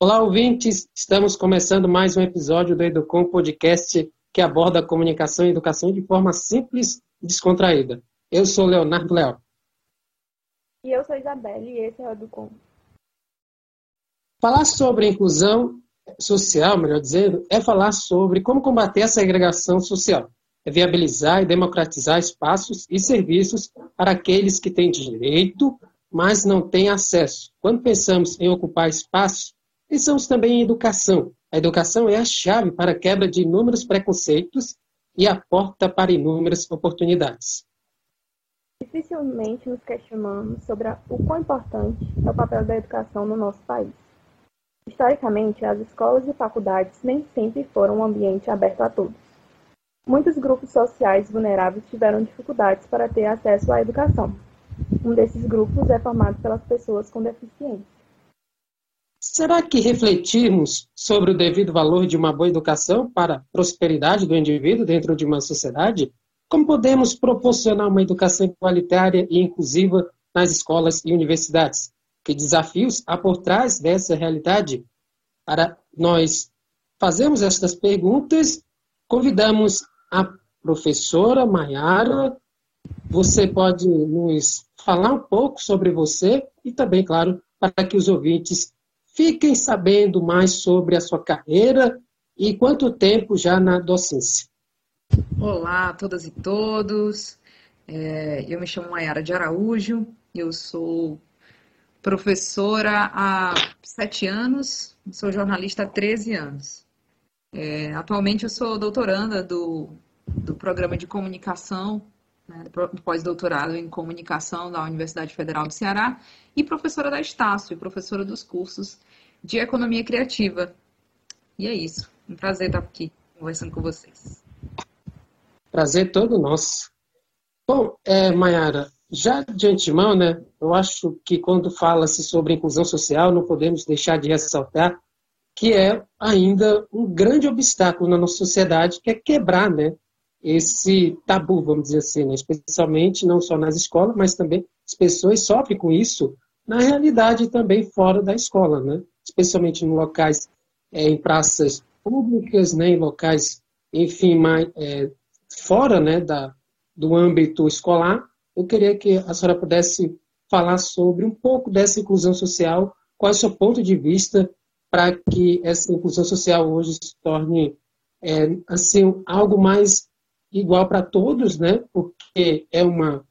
Olá, ouvintes! Estamos começando mais um episódio do Educom Podcast que aborda a comunicação e educação de forma simples e descontraída. Eu sou Leonardo Leal. E eu sou Isabelle e esse é o Educom. Falar sobre inclusão social, melhor dizendo, é falar sobre como combater a segregação social, é viabilizar e democratizar espaços e serviços para aqueles que têm direito, mas não têm acesso. Quando pensamos em ocupar espaços, Pensamos também em educação. A educação é a chave para a quebra de inúmeros preconceitos e a porta para inúmeras oportunidades. Dificilmente nos questionamos sobre o quão importante é o papel da educação no nosso país. Historicamente, as escolas e faculdades nem sempre foram um ambiente aberto a todos. Muitos grupos sociais vulneráveis tiveram dificuldades para ter acesso à educação. Um desses grupos é formado pelas pessoas com deficiência. Será que refletirmos sobre o devido valor de uma boa educação para a prosperidade do indivíduo dentro de uma sociedade? Como podemos proporcionar uma educação igualitária e inclusiva nas escolas e universidades? Que desafios há por trás dessa realidade? Para nós fazermos estas perguntas, convidamos a professora Maiara. Você pode nos falar um pouco sobre você e também, claro, para que os ouvintes Fiquem sabendo mais sobre a sua carreira e quanto tempo já na docência. Olá a todas e todos. É, eu me chamo Mayara de Araújo, eu sou professora há sete anos, sou jornalista há 13 anos. É, atualmente eu sou doutoranda do, do programa de comunicação né, pós-doutorado em comunicação da Universidade Federal do Ceará e professora da Estácio, professora dos cursos de economia criativa. E é isso. Um prazer estar aqui conversando com vocês. Prazer todo nosso. Bom, é, Mayara, já de antemão, né, eu acho que quando fala-se sobre inclusão social, não podemos deixar de ressaltar que é ainda um grande obstáculo na nossa sociedade, que é quebrar né, esse tabu, vamos dizer assim, né? especialmente não só nas escolas, mas também as pessoas sofrem com isso na realidade também fora da escola, né? especialmente em locais, é, em praças públicas, né? em locais, enfim, mais, é, fora né? da, do âmbito escolar. Eu queria que a senhora pudesse falar sobre um pouco dessa inclusão social, qual é o seu ponto de vista para que essa inclusão social hoje se torne é, assim algo mais igual para todos, né? Porque é uma,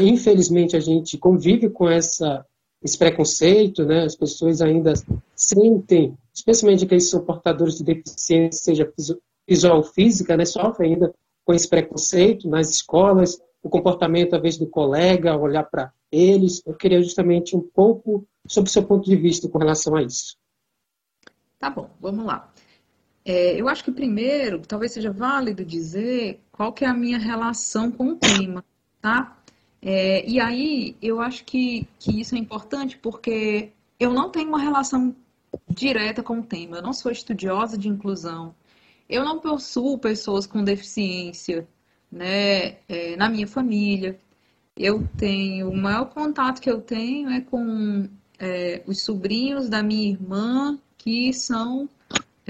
infelizmente a gente convive com essa esse preconceito, né? As pessoas ainda sentem, especialmente aqueles que são portadores de deficiência, seja visual física, né? Sofrem ainda com esse preconceito nas escolas, o comportamento, às vezes, do colega, olhar para eles. Eu queria justamente um pouco sobre o seu ponto de vista com relação a isso. Tá bom, vamos lá. É, eu acho que primeiro, talvez seja válido dizer qual que é a minha relação com o clima, tá? É, e aí, eu acho que, que isso é importante porque eu não tenho uma relação direta com o tema. Eu não sou estudiosa de inclusão. Eu não possuo pessoas com deficiência né, é, na minha família. Eu tenho, o maior contato que eu tenho é com é, os sobrinhos da minha irmã que são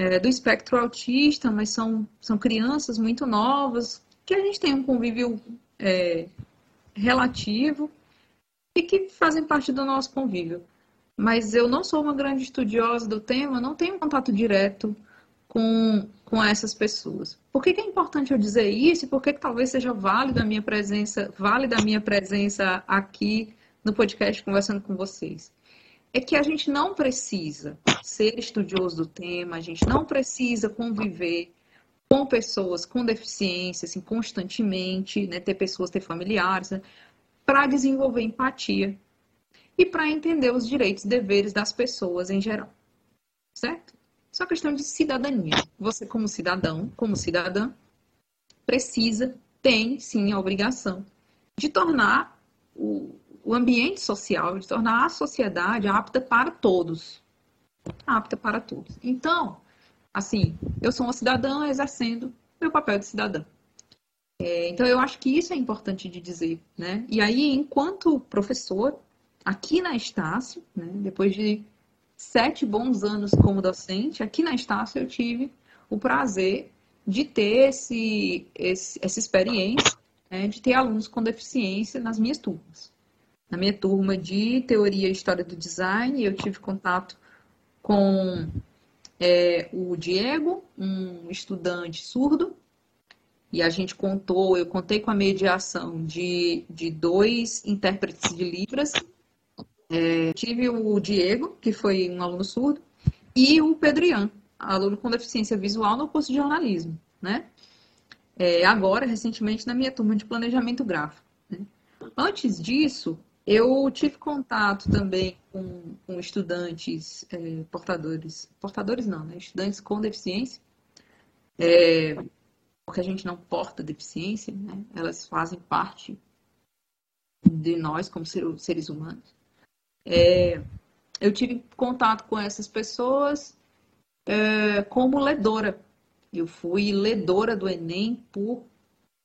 é, do espectro autista, mas são, são crianças muito novas, que a gente tem um convívio é, relativo e que fazem parte do nosso convívio. Mas eu não sou uma grande estudiosa do tema, não tenho contato direto com, com essas pessoas. Por que, que é importante eu dizer isso e por que, que talvez seja válida a minha presença, válida a minha presença aqui no podcast conversando com vocês? É que a gente não precisa ser estudioso do tema, a gente não precisa conviver com pessoas com deficiência, assim, constantemente, né, ter pessoas, ter familiares, né, para desenvolver empatia e para entender os direitos e deveres das pessoas em geral. Certo? Uma questão de cidadania. Você, como cidadão, como cidadã, precisa, tem sim a obrigação de tornar o, o ambiente social, de tornar a sociedade apta para todos. Apta para todos. Então, assim, eu sou uma cidadã exercendo meu papel de cidadã. É, então, eu acho que isso é importante de dizer, né? E aí, enquanto professor, aqui na Estácio, né, depois de sete bons anos como docente, aqui na Estácio eu tive o prazer de ter esse, esse essa experiência né, de ter alunos com deficiência nas minhas turmas. Na minha turma de Teoria e História do Design, eu tive contato com é, o Diego, um estudante surdo, e a gente contou, eu contei com a mediação de, de dois intérpretes de Libras. É, tive o Diego, que foi um aluno surdo, e o Pedrian, aluno com deficiência visual no curso de jornalismo, né? É, agora, recentemente, na minha turma de planejamento gráfico. Né? Antes disso, eu tive contato também com, com estudantes é, portadores, portadores não, né? Estudantes com deficiência, é, porque a gente não porta deficiência, né? Elas fazem parte de nós como seres humanos. É, eu tive contato com essas pessoas é, como ledora. Eu fui ledora do Enem por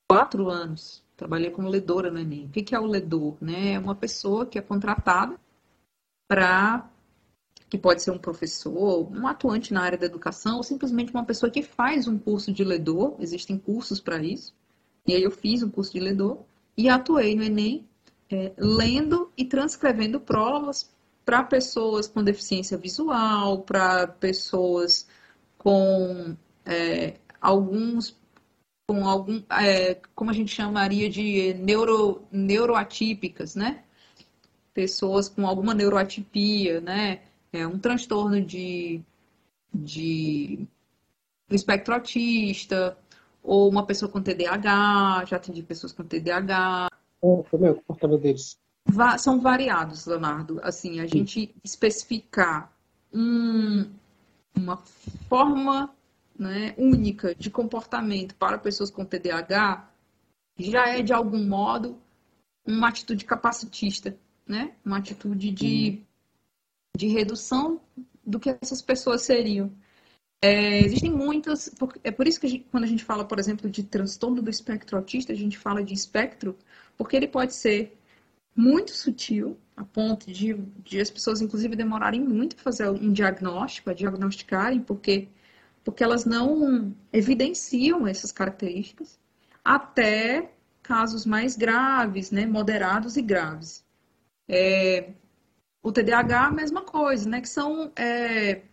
quatro anos. Trabalhei como ledora no Enem. O que é o ledor? Né? É uma pessoa que é contratada para que pode ser um professor, um atuante na área da educação, ou simplesmente uma pessoa que faz um curso de ledor, existem cursos para isso. E aí eu fiz um curso de ledor e atuei no Enem, é, lendo e transcrevendo provas para pessoas com deficiência visual, para pessoas com é, alguns com algum, é, como a gente chamaria de neuro, neuroatípicas, né? Pessoas com alguma neuroatipia, né? É, um transtorno de, de espectro autista, ou uma pessoa com TDAH, já atendi pessoas com TDAH. Oh, foi meu comportamento deles. Va são variados, Leonardo. Assim, a gente especificar um, uma forma né, única de comportamento para pessoas com TDAH já é, de algum modo, uma atitude capacitista, né? uma atitude de, de redução do que essas pessoas seriam. É, existem muitas. É por isso que a gente, quando a gente fala, por exemplo, de transtorno do espectro autista, a gente fala de espectro, porque ele pode ser muito sutil, a ponto de, de as pessoas, inclusive, demorarem muito para fazer um diagnóstico, a diagnosticarem, porque porque elas não evidenciam essas características até casos mais graves, né, moderados e graves. É, o TDAH, a mesma coisa, né, que são, é,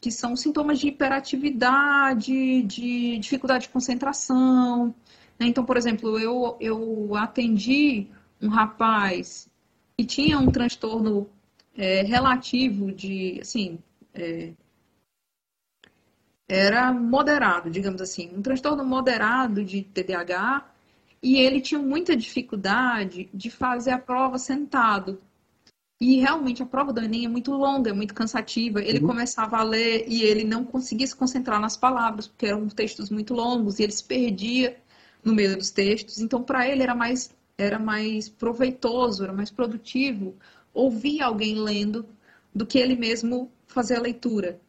que são sintomas de hiperatividade, de dificuldade de concentração. Né? Então, por exemplo, eu, eu atendi um rapaz que tinha um transtorno é, relativo de, assim, é, era moderado, digamos assim, um transtorno moderado de TDAH, e ele tinha muita dificuldade de fazer a prova sentado. E realmente a prova do Enem é muito longa, é muito cansativa. Ele uhum. começava a ler e ele não conseguia se concentrar nas palavras, porque eram textos muito longos e ele se perdia no meio dos textos. Então, para ele era mais, era mais proveitoso, era mais produtivo ouvir alguém lendo do que ele mesmo fazer a leitura.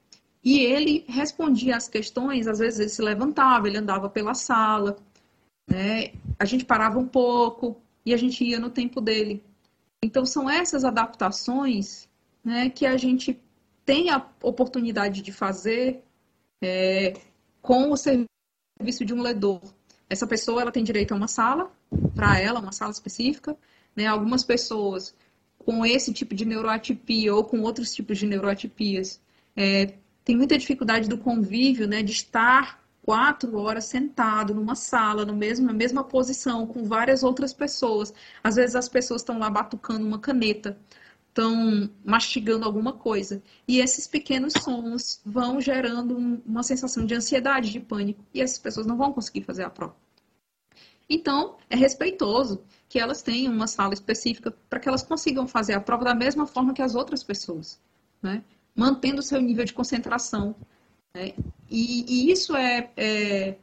E ele respondia às questões, às vezes ele se levantava, ele andava pela sala, né? A gente parava um pouco e a gente ia no tempo dele. Então são essas adaptações, né, que a gente tem a oportunidade de fazer é, com o serviço de um ledor. Essa pessoa ela tem direito a uma sala para ela, uma sala específica. Né? Algumas pessoas com esse tipo de neuroatipia ou com outros tipos de neuroatipias é, tem muita dificuldade do convívio, né, de estar quatro horas sentado numa sala, no mesmo, na mesma posição, com várias outras pessoas. Às vezes as pessoas estão lá batucando uma caneta, estão mastigando alguma coisa. E esses pequenos sons vão gerando uma sensação de ansiedade, de pânico, e essas pessoas não vão conseguir fazer a prova. Então, é respeitoso que elas tenham uma sala específica para que elas consigam fazer a prova da mesma forma que as outras pessoas. Né? Mantendo o seu nível de concentração. Né? E, e, isso é, é,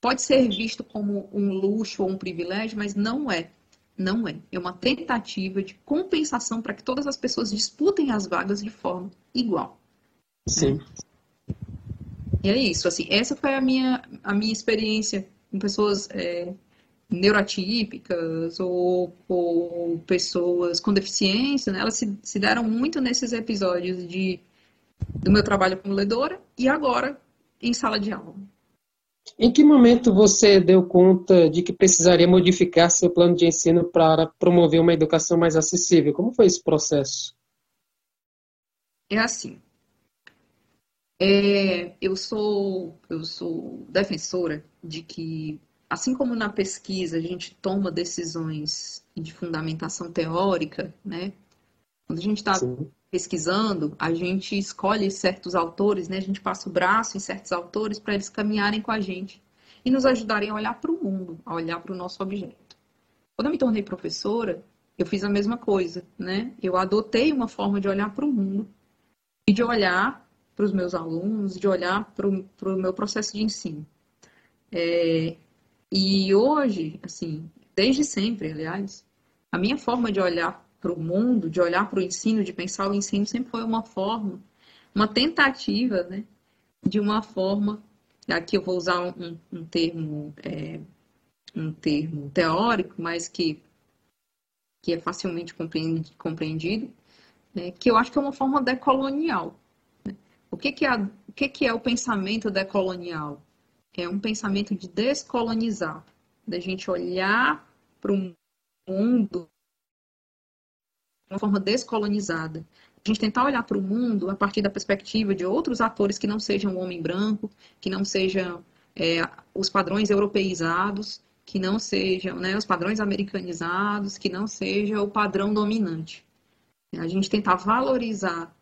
pode ser visto como um luxo ou um privilégio, mas não é. Não é. É uma tentativa de compensação para que todas as pessoas disputem as vagas de forma igual. Sim. E é isso. Assim, essa foi a minha, a minha experiência com pessoas é, neurotípicas ou, ou, pessoas com deficiência, né? elas se, se deram muito nesses episódios de, do meu trabalho como ledora e agora em sala de aula. Em que momento você deu conta de que precisaria modificar seu plano de ensino para promover uma educação mais acessível? Como foi esse processo? É assim. É, eu sou eu sou defensora de que assim como na pesquisa a gente toma decisões de fundamentação teórica, né? Quando a gente está pesquisando, a gente escolhe certos autores, né? A gente passa o braço em certos autores para eles caminharem com a gente e nos ajudarem a olhar para o mundo, a olhar para o nosso objeto. Quando eu me tornei professora, eu fiz a mesma coisa, né? Eu adotei uma forma de olhar para o mundo e de olhar para os meus alunos, de olhar para o meu processo de ensino. É, e hoje, assim, desde sempre, aliás, a minha forma de olhar para o mundo, de olhar para o ensino, de pensar o ensino, sempre foi uma forma, uma tentativa, né, de uma forma, aqui eu vou usar um, um termo, é, um termo teórico, mas que, que é facilmente compreendido, né, que eu acho que é uma forma decolonial. Né? O, que, que, é, o que, que é o pensamento decolonial? É um pensamento de descolonizar, da gente olhar para o mundo de uma forma descolonizada. A gente tentar olhar para o mundo a partir da perspectiva de outros atores que não sejam o homem branco, que não sejam é, os padrões europeizados, que não sejam né, os padrões americanizados, que não seja o padrão dominante. A gente tentar valorizar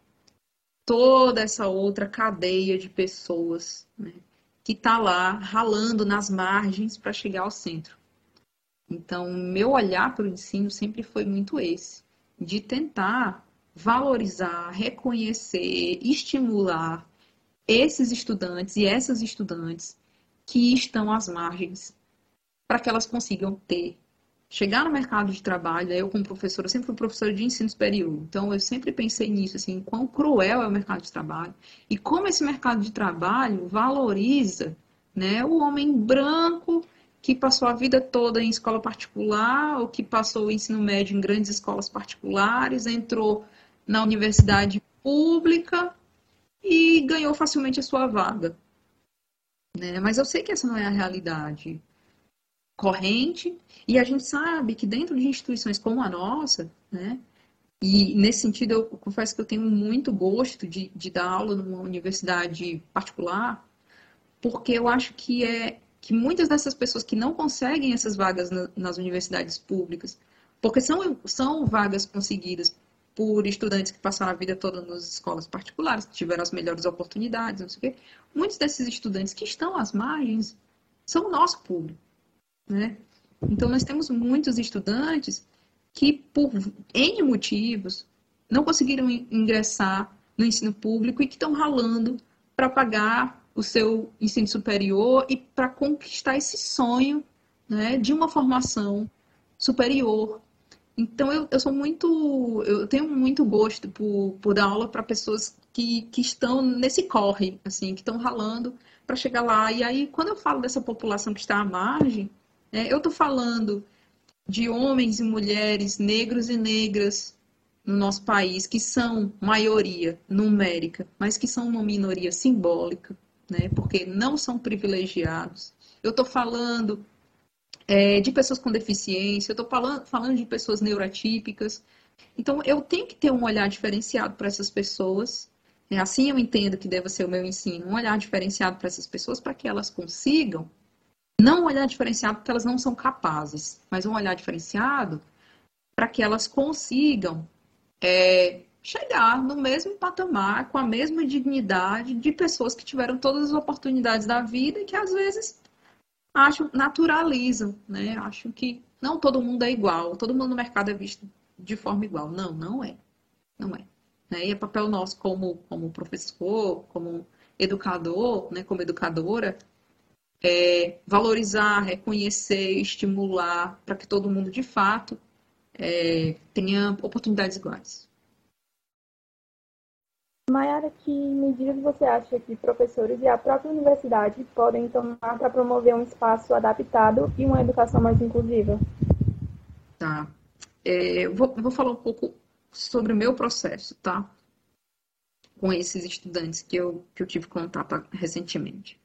toda essa outra cadeia de pessoas né, que está lá ralando nas margens para chegar ao centro. Então, meu olhar para o ensino sempre foi muito esse de tentar valorizar, reconhecer, estimular esses estudantes e essas estudantes que estão às margens, para que elas consigam ter, chegar no mercado de trabalho. Eu, como professora, sempre fui professora de ensino superior, então eu sempre pensei nisso, assim, quão cruel é o mercado de trabalho e como esse mercado de trabalho valoriza né, o homem branco que passou a vida toda em escola particular ou que passou o ensino médio em grandes escolas particulares, entrou na universidade pública e ganhou facilmente a sua vaga. Né? Mas eu sei que essa não é a realidade corrente e a gente sabe que dentro de instituições como a nossa, né, e nesse sentido eu confesso que eu tenho muito gosto de, de dar aula numa universidade particular, porque eu acho que é que muitas dessas pessoas que não conseguem essas vagas na, nas universidades públicas, porque são, são vagas conseguidas por estudantes que passaram a vida toda nas escolas particulares, tiveram as melhores oportunidades, não sei o quê. Muitos desses estudantes que estão às margens são o nosso público, né? Então, nós temos muitos estudantes que, por N motivos, não conseguiram ingressar no ensino público e que estão ralando para pagar o seu ensino superior e para conquistar esse sonho né, de uma formação superior. Então eu, eu sou muito, eu tenho muito gosto por, por dar aula para pessoas que, que estão nesse corre, assim, que estão ralando para chegar lá. E aí, quando eu falo dessa população que está à margem, né, eu estou falando de homens e mulheres, negros e negras no nosso país, que são maioria numérica, mas que são uma minoria simbólica, né? Porque não são privilegiados. Eu estou falando é, de pessoas com deficiência, eu estou falando, falando de pessoas neurotípicas. Então, eu tenho que ter um olhar diferenciado para essas pessoas. É assim eu entendo que deve ser o meu ensino, um olhar diferenciado para essas pessoas para que elas consigam, não um olhar diferenciado porque elas não são capazes, mas um olhar diferenciado para que elas consigam é, chegar no mesmo patamar, com a mesma dignidade de pessoas que tiveram todas as oportunidades da vida e que às vezes acham, naturalizam, né? Acham que não todo mundo é igual, todo mundo no mercado é visto de forma igual. Não, não é. Não é. Né? E é papel nosso como, como professor, como educador, né, como educadora, é valorizar, reconhecer, estimular para que todo mundo de fato é, tenha oportunidades iguais. Mayara, que medidas você acha que professores e a própria universidade podem tomar para promover um espaço adaptado e uma educação mais inclusiva? Tá. É, vou, vou falar um pouco sobre o meu processo, tá? Com esses estudantes que eu, que eu tive contato recentemente.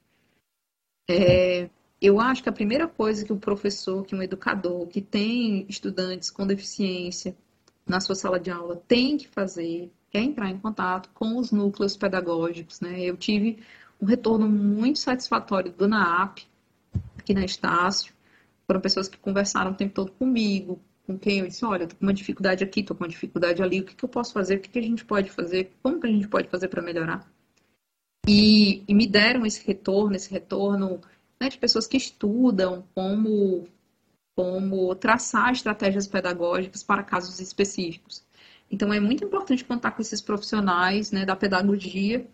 É, eu acho que a primeira coisa que o professor, que um educador, que tem estudantes com deficiência na sua sala de aula tem que fazer é entrar em contato com os núcleos pedagógicos, né? Eu tive um retorno muito satisfatório do NAAP, aqui na Estácio. Foram pessoas que conversaram o tempo todo comigo, com quem eu disse, olha, tô com uma dificuldade aqui, tô com uma dificuldade ali, o que, que eu posso fazer, o que, que a gente pode fazer, como que a gente pode fazer para melhorar. E, e, me deram esse retorno, esse retorno né, de pessoas que estudam como, como traçar estratégias pedagógicas para casos específicos. Então é muito importante contar com esses profissionais né, da pedagogia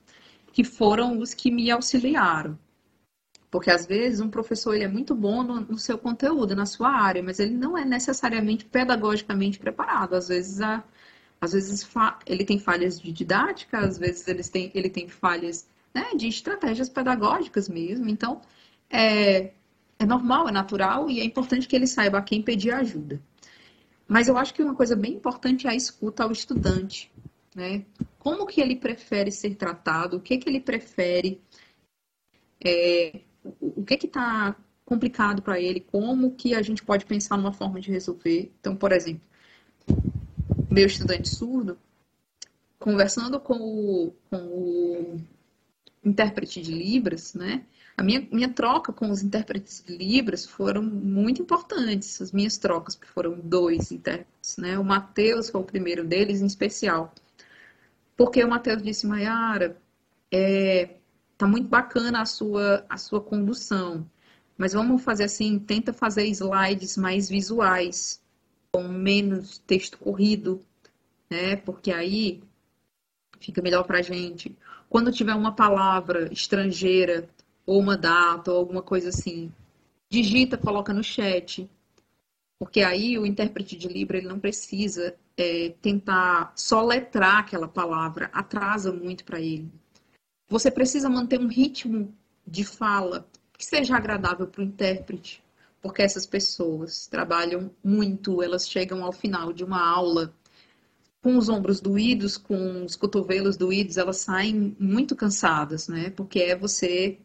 que foram os que me auxiliaram. Porque às vezes um professor ele é muito bom no, no seu conteúdo, na sua área, mas ele não é necessariamente pedagogicamente preparado. Às vezes, a, às vezes ele tem falhas de didática, às vezes ele tem, ele tem falhas né, de estratégias pedagógicas mesmo. Então, é, é normal, é natural e é importante que ele saiba a quem pedir ajuda. Mas eu acho que uma coisa bem importante é a escuta ao estudante, né? Como que ele prefere ser tratado? O que que ele prefere? É, o que que está complicado para ele? Como que a gente pode pensar numa forma de resolver? Então, por exemplo, meu estudante surdo, conversando com o, com o intérprete de Libras, né? A minha, minha troca com os intérpretes de Libras foram muito importantes, as minhas trocas, porque foram dois intérpretes, né? O Matheus foi o primeiro deles, em especial. Porque o Matheus disse, Mayara, é, tá muito bacana a sua, a sua condução, mas vamos fazer assim, tenta fazer slides mais visuais, com menos texto corrido, né? Porque aí fica melhor para gente. Quando tiver uma palavra estrangeira ou uma data, ou alguma coisa assim. Digita, coloca no chat. Porque aí o intérprete de Libra ele não precisa é, tentar soletrar aquela palavra, atrasa muito para ele. Você precisa manter um ritmo de fala que seja agradável para o intérprete, porque essas pessoas trabalham muito, elas chegam ao final de uma aula com os ombros doídos, com os cotovelos doídos, elas saem muito cansadas, né? Porque é você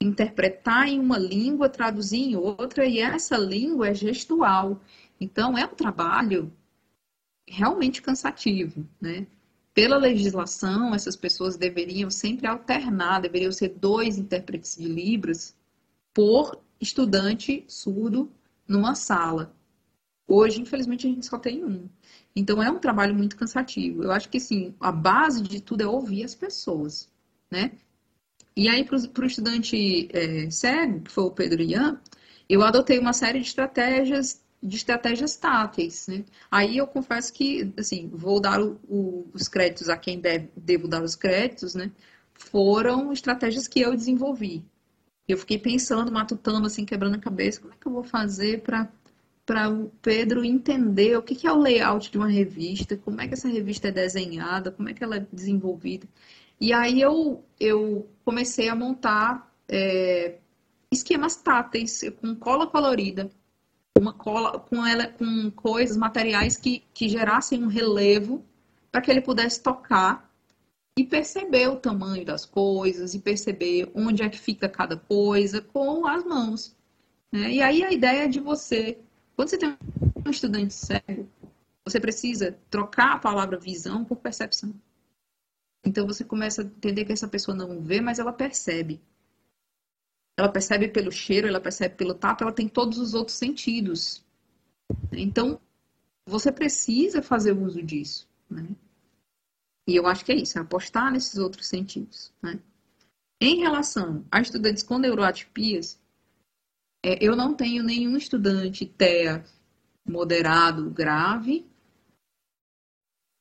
interpretar em uma língua, traduzir em outra, e essa língua é gestual. Então, é um trabalho realmente cansativo, né? Pela legislação, essas pessoas deveriam sempre alternar, deveriam ser dois intérpretes de Libras por estudante surdo numa sala. Hoje, infelizmente, a gente só tem um. Então, é um trabalho muito cansativo. Eu acho que, sim, a base de tudo é ouvir as pessoas, né? E aí, para o estudante é, cego, que foi o Pedro Ian, eu adotei uma série de estratégias de estratégias táteis, né? Aí eu confesso que, assim, vou dar o, o, os créditos a quem deve, devo dar os créditos, né? Foram estratégias que eu desenvolvi. Eu fiquei pensando, matutando, assim, quebrando a cabeça, como é que eu vou fazer para para o Pedro entender o que, é o layout de uma revista, como é que essa revista é desenhada, como é que ela é desenvolvida. E aí eu, eu comecei a montar é, esquemas táteis com cola colorida, uma cola com ela com coisas, materiais que, que gerassem um relevo para que ele pudesse tocar e perceber o tamanho das coisas e perceber onde é que fica cada coisa com as mãos. Né? E aí a ideia é de você, quando você tem um estudante cego, você precisa trocar a palavra visão por percepção. Então você começa a entender que essa pessoa não vê, mas ela percebe. Ela percebe pelo cheiro, ela percebe pelo tato, ela tem todos os outros sentidos. Então você precisa fazer uso disso. Né? E eu acho que é isso, é apostar nesses outros sentidos. Né? Em relação a estudantes com neuroatipias, é, eu não tenho nenhum estudante TEA moderado, grave,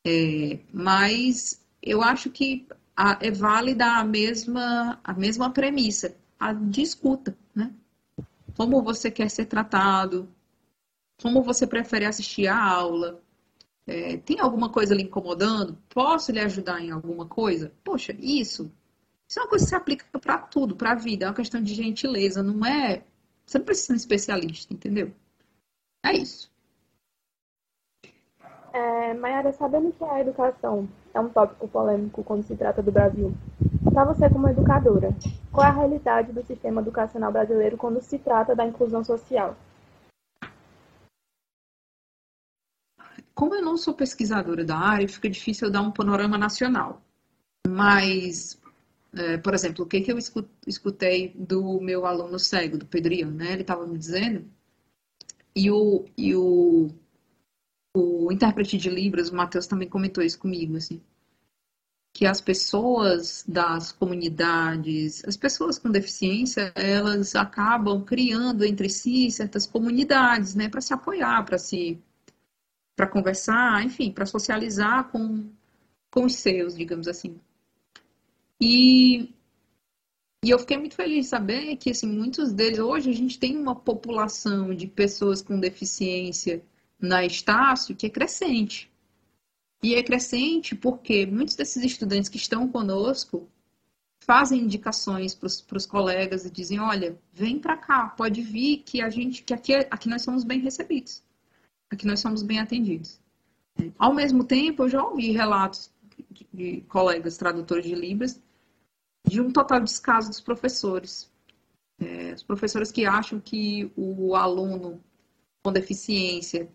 é, mas eu acho que a, é válida a mesma, a mesma premissa, a de escuta, né? Como você quer ser tratado, como você prefere assistir a aula, É, tem alguma coisa lhe incomodando? Posso lhe ajudar em alguma coisa? Poxa, isso. Isso é uma coisa que se aplica para tudo, para a vida. É uma questão de gentileza, não é. Você não precisa ser um especialista, entendeu? É isso. É, Mayara, sabendo que a educação é um tópico polêmico quando se trata do Brasil, para você como educadora, qual é a realidade do sistema educacional brasileiro quando se trata da inclusão social? Como eu não sou pesquisadora da área, fica difícil eu dar um panorama nacional. Mas, é, por exemplo, o que, que eu escutei do meu aluno cego, do Pedrinho, né? Ele estava me dizendo, e o, e o, o intérprete de Libras, o Matheus, também comentou isso comigo, assim, que as pessoas das comunidades, as pessoas com deficiência, elas acabam criando entre si certas comunidades, né, para se apoiar, para se para conversar, enfim, para socializar com, com os seus, digamos assim. E, e eu fiquei muito feliz de saber que assim, muitos deles, hoje a gente tem uma população de pessoas com deficiência na Estácio que é crescente. E é crescente porque muitos desses estudantes que estão conosco fazem indicações para os colegas e dizem, olha, vem para cá, pode vir que a gente, que aqui, aqui nós somos bem recebidos que nós somos bem atendidos. Ao mesmo tempo, eu já ouvi relatos de colegas tradutores de Libras de um total descaso dos professores. É, os professores que acham que o aluno com deficiência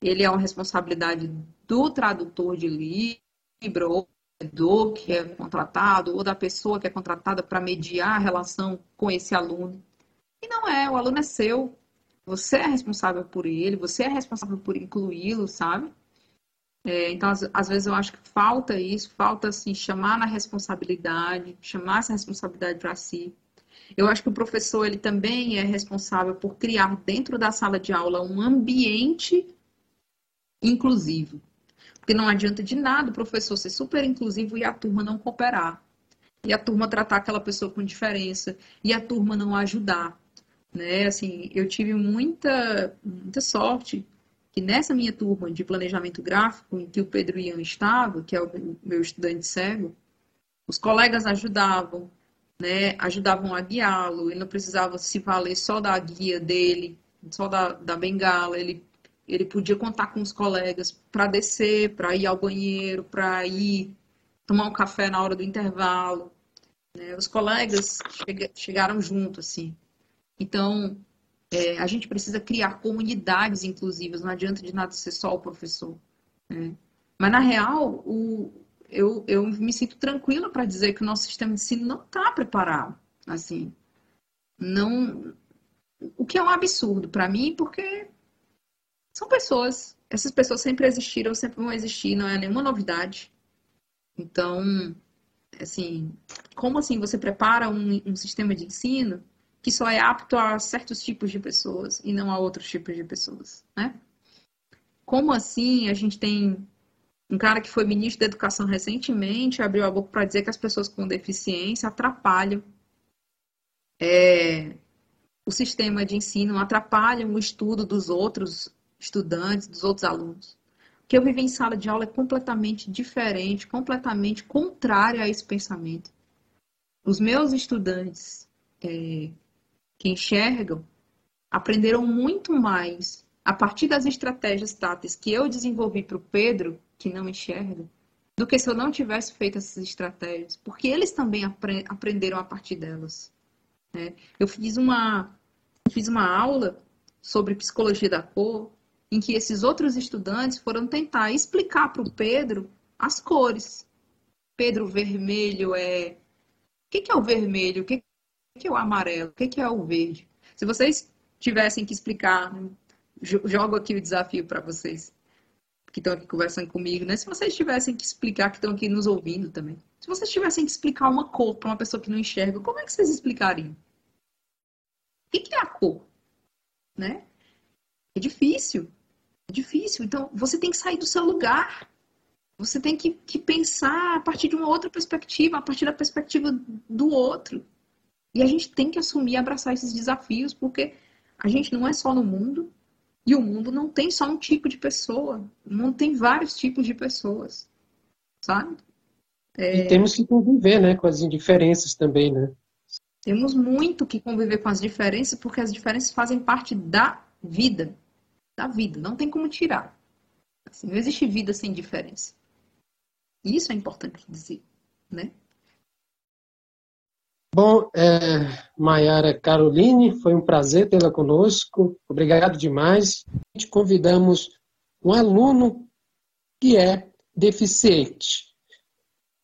ele é uma responsabilidade do tradutor de Libra ou do que é contratado ou da pessoa que é contratada para mediar a relação com esse aluno. E não é, o aluno é seu, você é responsável por ele, você é responsável por incluí-lo, sabe? É, então, às, às, vezes eu acho que falta isso, falta assim chamar na responsabilidade, chamar essa responsabilidade para si. Eu acho que o professor ele também é responsável por criar dentro da sala de aula um ambiente inclusivo. Porque não adianta de nada o professor ser super inclusivo e a turma não cooperar. E a turma tratar aquela pessoa com diferença. E a turma não ajudar né? Assim, eu tive muita, muita sorte que nessa minha turma de planejamento gráfico, em que o Pedro Ian estava, que é o meu estudante cego, os colegas ajudavam, né? Ajudavam a guiá-lo, ele não precisava se valer só da guia dele, só da, da bengala, ele, ele podia contar com os colegas para descer, para ir ao banheiro, para ir tomar um café na hora do intervalo. Né? Os colegas chegaram junto, assim. Então, é, a gente precisa criar comunidades inclusivas, não adianta de nada ser só o professor. Né? Mas, na real, o, eu, eu me sinto tranquila para dizer que o nosso sistema de ensino não está preparado. Assim, não. O que é um absurdo para mim, porque são pessoas. Essas pessoas sempre existiram, sempre vão existir, não é nenhuma novidade. Então, assim, como assim você prepara um, um sistema de ensino que só é apto a certos tipos de pessoas e não a outros tipos de pessoas, né? Como assim a gente tem um cara que foi ministro da Educação recentemente abriu a boca para dizer que as pessoas com deficiência atrapalham é, o sistema de ensino, atrapalham o estudo dos outros estudantes, dos outros alunos. O que eu vivi em sala de aula é completamente diferente, completamente contrário a esse pensamento. Os meus estudantes é, que enxergam aprenderam muito mais a partir das estratégias táteis que eu desenvolvi para o Pedro, que não enxerga, do que se eu não tivesse feito essas estratégias, porque eles também apre aprenderam a partir delas. Né? Eu fiz uma, fiz uma aula sobre psicologia da cor, em que esses outros estudantes foram tentar explicar para o Pedro as cores. Pedro, vermelho é. O que, que é o vermelho? O que, que é o amarelo? O que é o verde? Se vocês tivessem que explicar, jogo aqui o desafio para vocês que estão aqui conversando comigo, né? Se vocês tivessem que explicar, que estão aqui nos ouvindo também, se vocês tivessem que explicar uma cor para uma pessoa que não enxerga, como é que vocês explicariam? O que é a cor? Né? É difícil. É difícil. Então, você tem que sair do seu lugar. Você tem que, que pensar a partir de uma outra perspectiva, a partir da perspectiva do outro. E a gente tem que assumir e abraçar esses desafios, porque a gente não é só no mundo, E o mundo não tem só um tipo de pessoa, o mundo tem vários tipos de pessoas, sabe? É... E temos que conviver, né, com as indiferenças também, né? Temos muito que conviver com as diferenças, porque as diferenças fazem parte da vida, da vida, não tem como tirar. Assim, não existe vida sem diferença. Isso é importante dizer, né? Bom, é, Maiara Caroline, foi um prazer tê-la conosco. Obrigado demais. Te convidamos um aluno que é deficiente.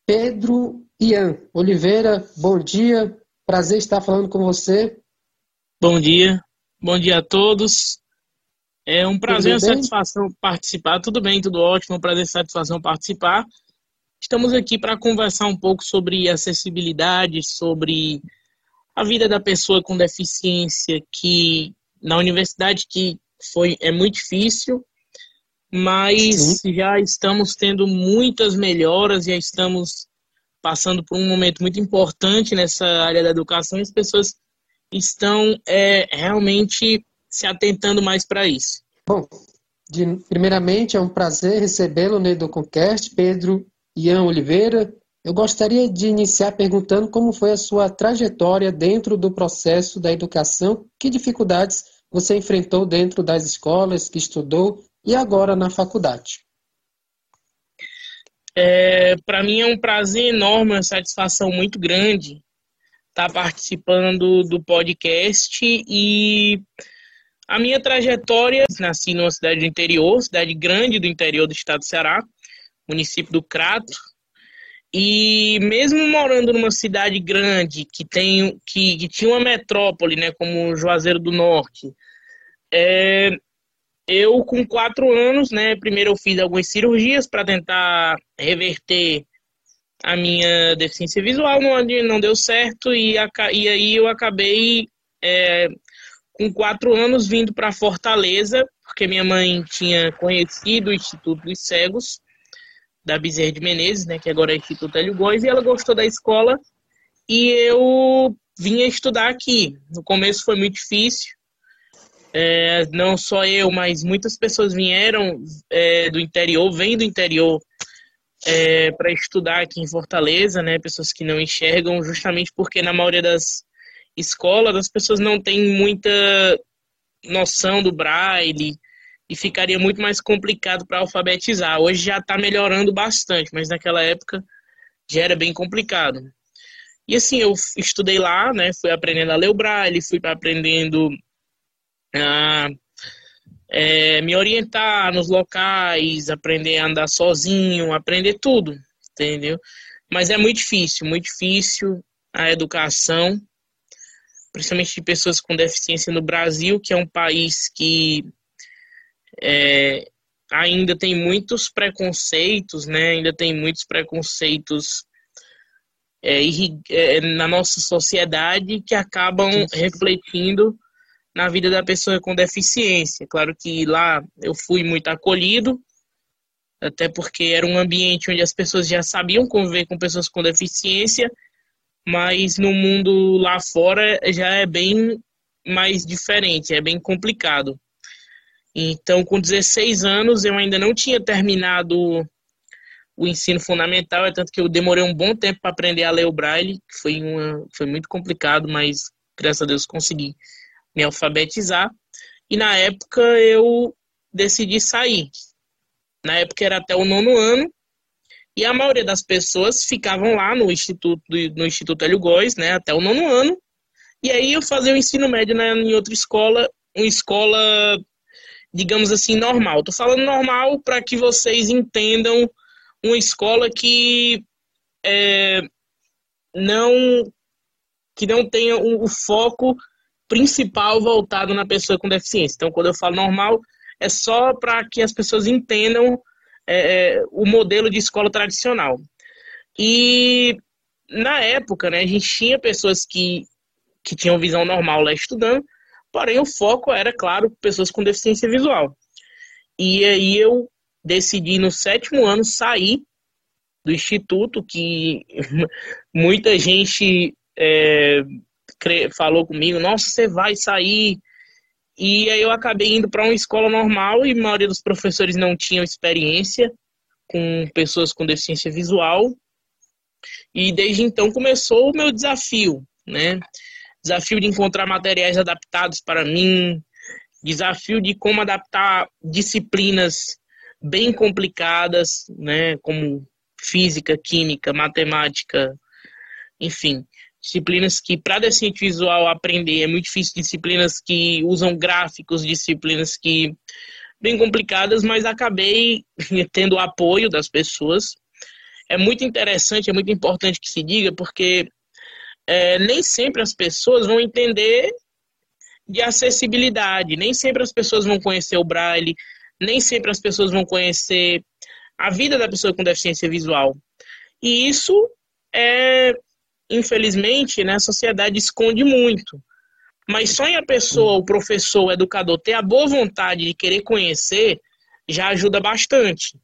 Pedro Ian Oliveira, bom dia. Prazer estar falando com você. Bom dia. Bom dia a todos. É um prazer e satisfação participar. Tudo bem, tudo ótimo. Um prazer e satisfação participar. Estamos aqui para conversar um pouco sobre acessibilidade, sobre a vida da pessoa com deficiência, que na universidade que foi é muito difícil, mas Sim. já estamos tendo muitas melhoras, já estamos passando por um momento muito importante nessa área da educação e as pessoas estão é, realmente se atentando mais para isso. Bom, de, primeiramente é um prazer recebê-lo no EduConcast, Pedro Ian Oliveira. Eu gostaria de iniciar perguntando como foi a sua trajetória dentro do processo da educação, que dificuldades você enfrentou dentro das escolas que estudou e agora na faculdade. É, Para mim é um prazer enorme, uma satisfação muito grande estar participando do podcast e a minha trajetória, nasci numa cidade do interior, cidade grande do interior do estado do Ceará, município do Crato. E mesmo morando numa cidade grande que tem que, que tinha uma metrópole, né, como Juazeiro do Norte, é, eu com quatro anos, né, primeiro eu fiz algumas cirurgias para tentar reverter a minha deficiência visual, não, não deu certo e, a, e aí eu acabei é, com quatro anos vindo para Fortaleza, porque minha mãe tinha conhecido o Instituto dos Cegos da Bezerra de Menezes, né, que agora é Instituto Hélio Góes, e ela gostou da escola e eu vinha estudar aqui. No começo foi muito difícil, é, não só eu, mas muitas pessoas vieram é, do interior, vêm do interior é, para estudar aqui em Fortaleza, né, pessoas que não enxergam, justamente porque na maioria das escolas as pessoas não têm muita noção do braille, e ficaria muito mais complicado para alfabetizar. Hoje já está melhorando bastante, mas naquela época já era bem complicado. E assim, eu estudei lá, né, fui aprendendo a ler o braille, fui aprendendo a é, me orientar nos locais, aprender a andar sozinho, aprender tudo, entendeu? Mas é muito difícil, muito difícil a educação, principalmente de pessoas com deficiência no Brasil, que é um país que é, ainda tem muitos preconceitos, né? Ainda tem muitos preconceitos é, é, na nossa sociedade que acabam refletindo na vida da pessoa com deficiência. Claro que lá eu fui muito acolhido, até porque era um ambiente onde as pessoas já sabiam conviver com pessoas com deficiência, mas no mundo lá fora já é bem mais diferente, é bem complicado. Então, com 16 anos, eu ainda não tinha terminado o ensino fundamental, é tanto que eu demorei um bom tempo para aprender a ler o braille, que foi, uma, foi muito complicado, mas graças a Deus consegui me alfabetizar. E na época eu decidi sair. Na época era até o nono ano, e a maioria das pessoas ficavam lá no Instituto, no Instituto Hélio Góes, né, até o nono ano, e aí eu fazia o ensino médio né, em outra escola, uma escola digamos assim, normal. Estou falando normal para que vocês entendam uma escola que é, não que não tenha o, o foco principal voltado na pessoa com deficiência. Então, quando eu falo normal, é só para que as pessoas entendam é, é, o modelo de escola tradicional. E na época, né, a gente tinha pessoas que, que tinham visão normal lá estudando, Porém, o foco era, claro, pessoas com deficiência visual. E aí eu decidi no sétimo ano sair do instituto, que muita gente é, falou comigo, nossa, você vai sair. E aí eu acabei indo para uma escola normal e a maioria dos professores não tinham experiência com pessoas com deficiência visual. E desde então começou o meu desafio, né? Desafio de encontrar materiais adaptados para mim, desafio de como adaptar disciplinas bem complicadas, né, como física, química, matemática, enfim, disciplinas que para deficiente visual aprender é muito difícil, disciplinas que usam gráficos, disciplinas que bem complicadas, mas acabei tendo o apoio das pessoas. É muito interessante, é muito importante que se diga, porque é, nem sempre as pessoas vão entender de acessibilidade, nem sempre as pessoas vão conhecer o braille, nem sempre as pessoas vão conhecer a vida da pessoa com deficiência visual. E isso é, infelizmente, né, a sociedade esconde muito. Mas só em a pessoa, o professor, o educador, ter a boa vontade de querer conhecer, já ajuda bastante.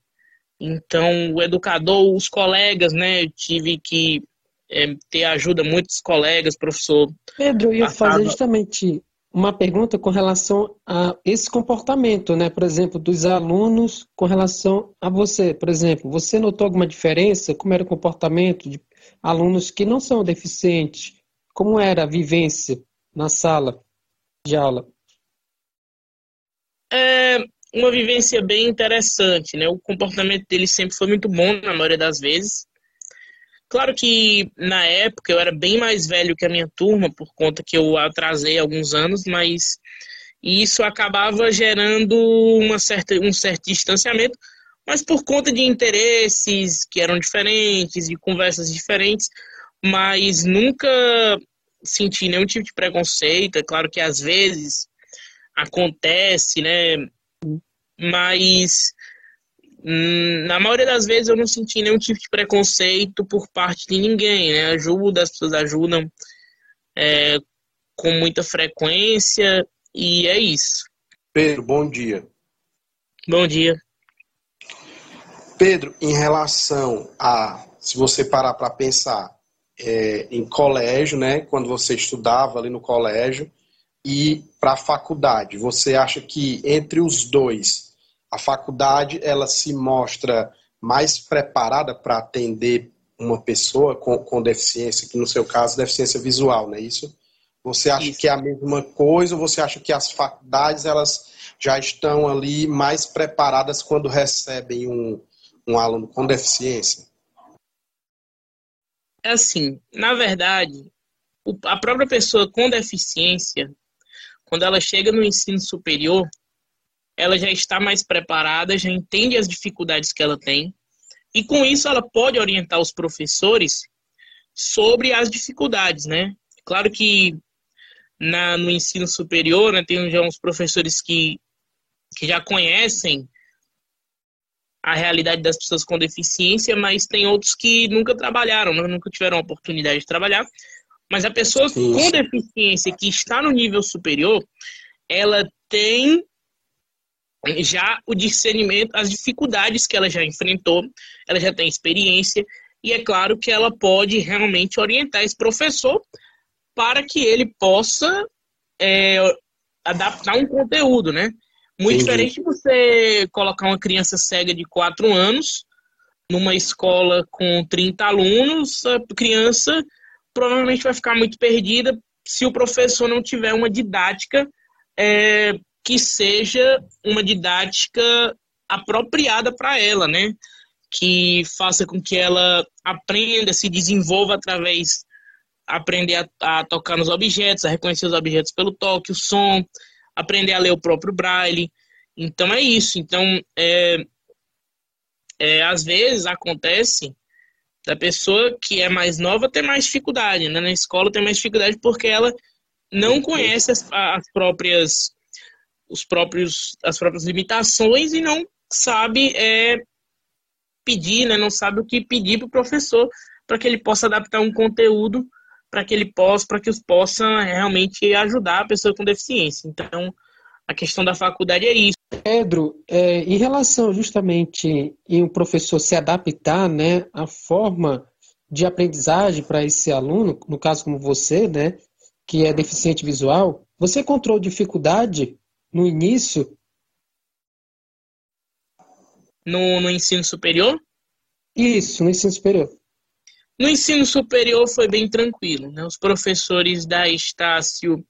Então, o educador, os colegas, né, eu tive que é, ter ajuda muitos colegas, professor. Pedro, eu ia fazer justamente uma pergunta com relação a esse comportamento, né? Por exemplo, dos alunos com relação a você. Por exemplo, você notou alguma diferença? Como era o comportamento de alunos que não são deficientes? Como era a vivência na sala de aula? É uma vivência bem interessante, né? O comportamento deles sempre foi muito bom na maioria das vezes. Claro que na época eu era bem mais velho que a minha turma, por conta que eu atrasei alguns anos, mas isso acabava gerando uma certa, um certo distanciamento, mas por conta de interesses que eram diferentes, de conversas diferentes, mas nunca senti nenhum tipo de preconceito. É claro que às vezes acontece, né? Mas na maioria das vezes eu não senti nenhum tipo de preconceito por parte de ninguém, né? Ajuda, as pessoas ajudam é, com muita frequência e é isso. Pedro, bom dia. Bom dia. Pedro, em relação a, se você parar para pensar é, em colégio, né? Quando você estudava ali no colégio e para a faculdade, você acha que entre os dois a faculdade ela se mostra mais preparada para atender uma pessoa com, com deficiência, que no seu caso deficiência visual, não é isso? Você acha isso. que é a mesma coisa ou você acha que as faculdades elas já estão ali mais preparadas quando recebem um, um aluno com deficiência? É assim, na verdade, a própria pessoa com deficiência, quando ela chega no ensino superior, ela já está mais preparada, já entende as dificuldades que ela tem, e com isso ela pode orientar os professores sobre as dificuldades, né? Claro que na, no ensino superior, né, tem já uns professores que, que já conhecem a realidade das pessoas com deficiência, mas tem outros que nunca trabalharam, né, nunca tiveram a oportunidade de trabalhar. Mas a pessoa Sim. com deficiência que está no nível superior, ela tem já o discernimento, as dificuldades que ela já enfrentou, ela já tem experiência, e é claro que ela pode realmente orientar esse professor para que ele possa é, adaptar um conteúdo, né? Muito Entendi. diferente de você colocar uma criança cega de 4 anos numa escola com 30 alunos, a criança provavelmente vai ficar muito perdida se o professor não tiver uma didática é, que seja uma didática apropriada para ela, né? Que faça com que ela aprenda, se desenvolva através aprender a, a, tocar nos objetos, a reconhecer os objetos pelo toque, o som, aprender a ler o próprio braille. Então é isso. Então, é, é, às vezes acontece da pessoa que é mais nova ter mais dificuldade, né? Na escola tem mais dificuldade porque ela não conhece as, as próprias os próprios, as próprias limitações e não sabe é, pedir, né, não sabe o que pedir para o professor para que ele possa adaptar um conteúdo para que ele possa, para que os possa realmente ajudar a pessoa com deficiência. Então, a questão da faculdade é isso. Pedro, é, em relação justamente em o professor se adaptar, né, a forma de aprendizagem para esse aluno, no caso como você, né, que é deficiente visual, você encontrou dificuldade no início. No, no ensino superior? Isso, no ensino superior. No ensino superior foi bem tranquilo, né? Os professores da Estácio,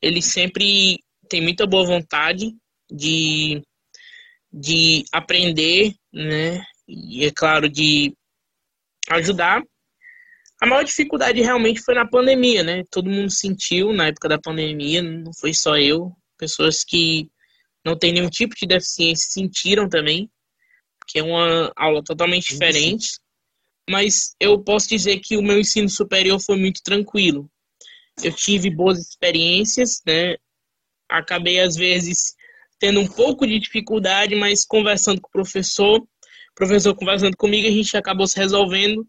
eles sempre têm muita boa vontade de, de aprender, né? E, é claro, de ajudar. A maior dificuldade realmente foi na pandemia, né? Todo mundo sentiu na época da pandemia, não foi só eu. Pessoas que não têm nenhum tipo de deficiência sentiram também, que é uma aula totalmente diferente. Mas eu posso dizer que o meu ensino superior foi muito tranquilo. Eu tive boas experiências, né? Acabei, às vezes, tendo um pouco de dificuldade, mas conversando com o professor, professor conversando comigo, a gente acabou se resolvendo,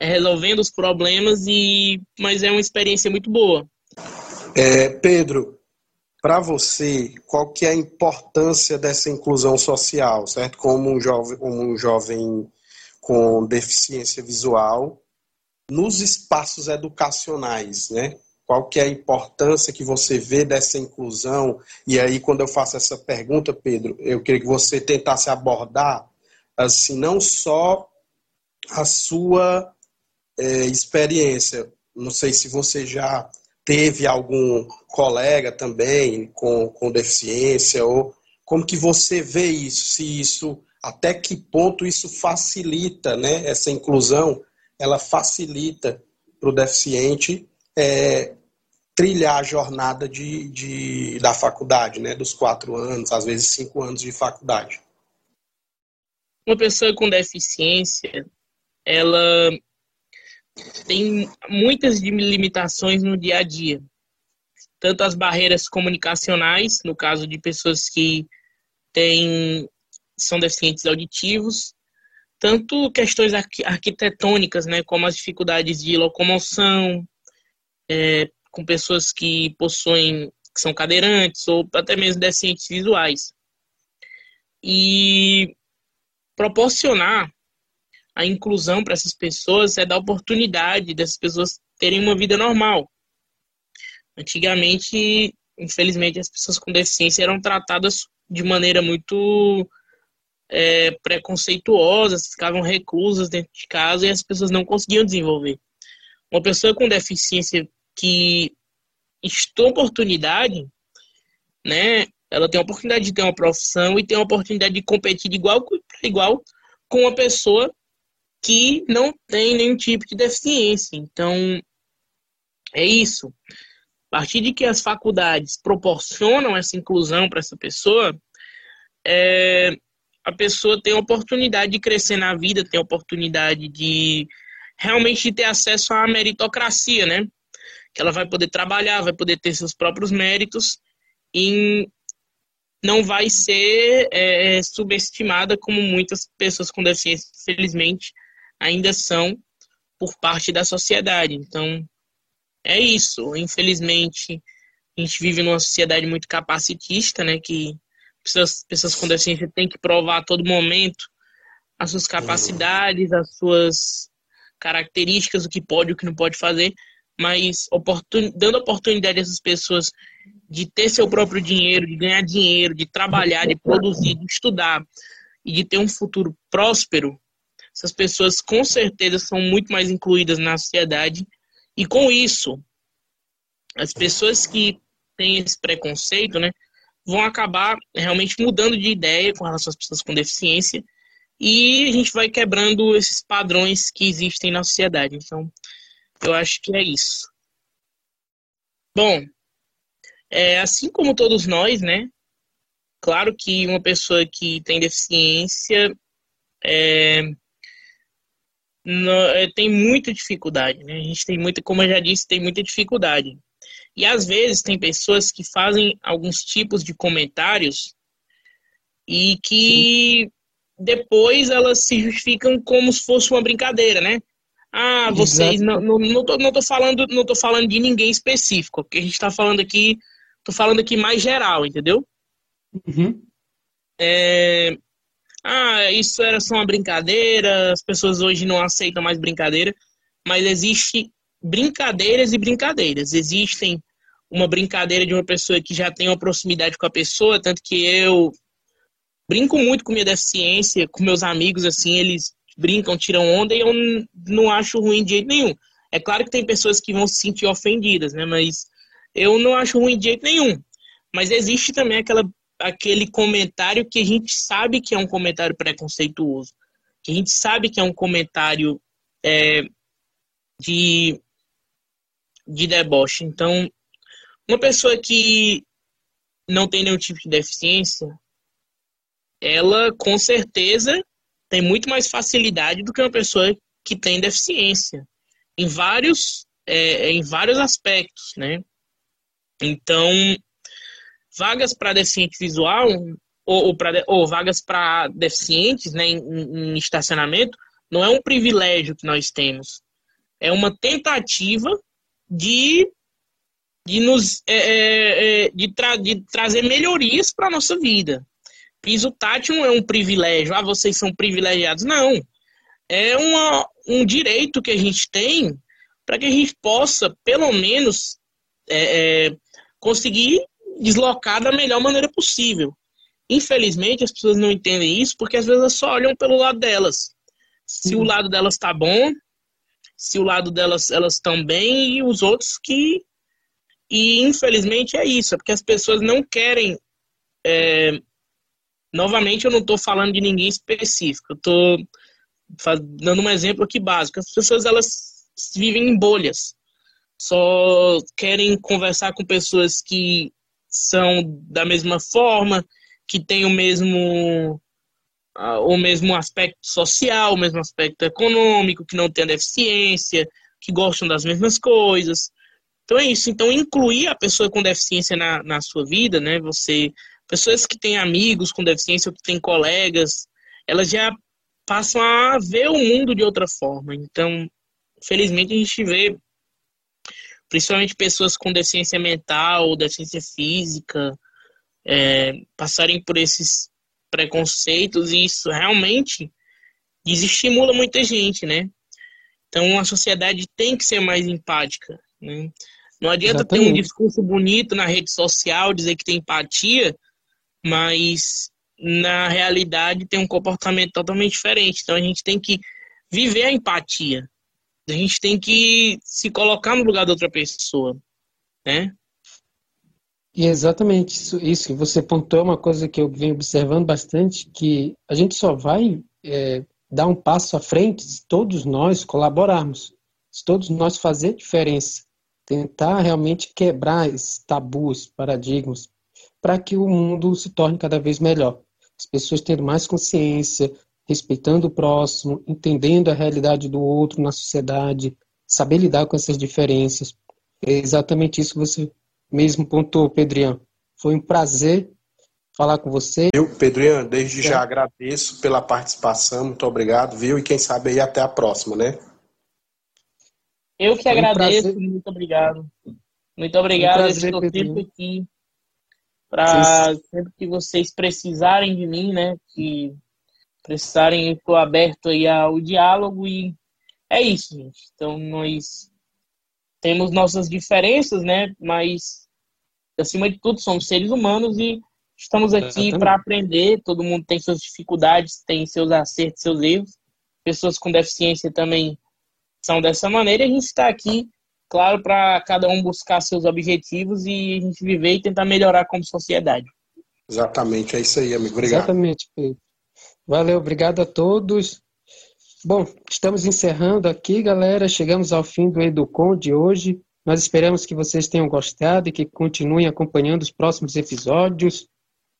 é, resolvendo os problemas e mas é uma experiência muito boa. É, Pedro, para você, qual que é a importância dessa inclusão social, certo? Como um jovem, um jovem com deficiência visual nos espaços educacionais, né? Qual que é a importância que você vê dessa inclusão? E aí, quando eu faço essa pergunta, Pedro, eu queria que você tentasse abordar assim, não só a sua é, experiência. Não sei se você já teve algum colega também com, com deficiência, ou como que você vê isso, se isso, até que ponto isso facilita, né, essa inclusão, ela facilita para o deficiente é, trilhar a jornada de, de, da faculdade, né, dos quatro anos, às vezes cinco anos de faculdade? Uma pessoa com deficiência, ela tem muitas limitações no dia a dia. Tanto as barreiras comunicacionais, no caso de pessoas que têm, são deficientes auditivos, tanto questões arquitetônicas, né, como as dificuldades de locomoção, é, com pessoas que possuem, que são cadeirantes, ou até mesmo deficientes visuais. E proporcionar a inclusão para essas pessoas é dar oportunidade dessas pessoas terem uma vida normal. Antigamente, infelizmente, as pessoas com deficiência eram tratadas de maneira muito é, preconceituosa, ficavam reclusas dentro de casa e as pessoas não conseguiam desenvolver. Uma pessoa com deficiência que estou oportunidade, né, ela tem a oportunidade de ter uma profissão e tem a oportunidade de competir de igual para igual com uma pessoa que não tem nenhum tipo de deficiência. Então, é isso. A partir de que as faculdades proporcionam essa inclusão para essa pessoa, é, a pessoa tem a oportunidade de crescer na vida, tem a oportunidade de realmente ter acesso à meritocracia, né? Que ela vai poder trabalhar, vai poder ter seus próprios méritos em não vai ser é, subestimada como muitas pessoas com deficiência, felizmente, ainda são por parte da sociedade. Então, é isso. Infelizmente, a gente vive numa sociedade muito capacitista, né, que pessoas, pessoas com deficiência têm que provar a todo momento as suas capacidades, as suas características, o que pode e o que não pode fazer, mas oportun, dando oportunidade a essas pessoas de ter seu próprio dinheiro, de ganhar dinheiro, de trabalhar, de produzir, de estudar e de ter um futuro próspero, essas pessoas com certeza são muito mais incluídas na sociedade. E com isso, as pessoas que têm esse preconceito, né, vão acabar realmente mudando de ideia com relação às pessoas com deficiência e a gente vai quebrando esses padrões que existem na sociedade. Então, eu acho que é isso. Bom, é, assim como todos nós, né? Claro que uma pessoa que tem deficiência é, é, tem muita dificuldade, né? A gente tem muita, como eu já disse, tem muita dificuldade. E às vezes tem pessoas que fazem alguns tipos de comentários e que depois elas se justificam como se fosse uma brincadeira, né? Ah, vocês não, não, não, tô, não tô falando não tô falando de ninguém específico, porque a gente está falando aqui Tô falando aqui mais geral, entendeu? Uhum. É... Ah, isso era só uma brincadeira, as pessoas hoje não aceitam mais brincadeira, mas existe brincadeiras e brincadeiras. Existem uma brincadeira de uma pessoa que já tem uma proximidade com a pessoa, tanto que eu brinco muito com minha deficiência, com meus amigos, assim, eles brincam, tiram onda e eu não acho ruim de jeito nenhum. É claro que tem pessoas que vão se sentir ofendidas, né? Mas eu não acho ruim de jeito nenhum. Mas existe também aquela, aquele comentário que a gente sabe que é um comentário preconceituoso, que a gente sabe que é um comentário é, de, de deboche. Então, uma pessoa que não tem nenhum tipo de deficiência, ela com certeza tem muito mais facilidade do que uma pessoa que tem deficiência em vários é, em vários aspectos, né? Então, vagas para deficiente visual ou, ou, pra, ou vagas para deficientes, né, em, em estacionamento, não é um privilégio que nós temos, é uma tentativa de de nos é, é, é de, tra de trazer melhorias para nossa vida. Piso tátil não é um privilégio, ah, vocês são privilegiados. Não. É uma, um direito que a gente tem para que a gente possa, pelo menos, é, é, conseguir deslocar da melhor maneira possível. Infelizmente, as pessoas não entendem isso porque às vezes elas só olham pelo lado delas. Se o lado delas está bom, se o lado delas elas estão bem e os outros que e infelizmente é isso, é porque as pessoas não querem é, Novamente, eu não estou falando de ninguém específico. Eu estou dando um exemplo aqui básico. As pessoas elas vivem em bolhas. Só querem conversar com pessoas que são da mesma forma, que têm o mesmo o mesmo aspecto social, o mesmo aspecto econômico, que não têm deficiência, que gostam das mesmas coisas. Então é isso. Então incluir a pessoa com deficiência na, na sua vida, né? Você pessoas que têm amigos com deficiência ou que têm colegas, elas já passam a ver o mundo de outra forma. Então, felizmente a gente vê principalmente pessoas com deficiência mental, deficiência física, é, passarem por esses preconceitos e isso realmente desestimula muita gente, né? Então a sociedade tem que ser mais empática, né? Não adianta Exatamente. ter um discurso bonito na rede social, dizer que tem empatia, mas na realidade tem um comportamento totalmente diferente. Então a gente tem que viver a empatia. A gente tem que se colocar no lugar da outra pessoa, né? E exatamente isso, isso que você pontuou é uma coisa que eu venho observando bastante, que a gente só vai é, dar um passo à frente se todos nós colaborarmos, se todos nós fazer diferença, tentar realmente quebrar esses tabus, paradigmas, para que o mundo se torne cada vez melhor. As pessoas tendo mais consciência, respeitando o próximo, entendendo a realidade do outro na sociedade, saber lidar com essas diferenças. É exatamente isso que você mesmo pontuou, Pedriano. Foi um prazer falar com você. Eu, Pedriano, desde é. já agradeço pela participação, muito obrigado, viu? E quem sabe aí até a próxima, né? Eu que Foi agradeço, um muito obrado. Muito obrigado, um prazer, estou sempre aqui para sempre que vocês precisarem de mim, né? Que precisarem, estou aberto aí ao diálogo e é isso, gente. Então nós temos nossas diferenças, né? Mas acima de tudo somos seres humanos e estamos aqui para aprender. Todo mundo tem suas dificuldades, tem seus acertos, seus erros. Pessoas com deficiência também são dessa maneira. E a gente está aqui claro, para cada um buscar seus objetivos e a gente viver e tentar melhorar como sociedade. Exatamente, é isso aí, amigo. Obrigado. Exatamente, Pedro. Valeu, obrigado a todos. Bom, estamos encerrando aqui, galera. Chegamos ao fim do Educom de hoje. Nós esperamos que vocês tenham gostado e que continuem acompanhando os próximos episódios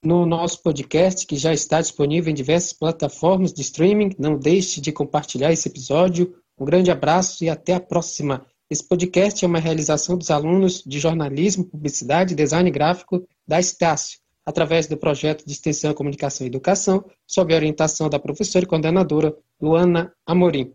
no nosso podcast, que já está disponível em diversas plataformas de streaming. Não deixe de compartilhar esse episódio. Um grande abraço e até a próxima. Esse podcast é uma realização dos alunos de jornalismo, publicidade e design gráfico da Estácio, através do projeto de extensão Comunicação e Educação, sob a orientação da professora e coordenadora Luana Amorim.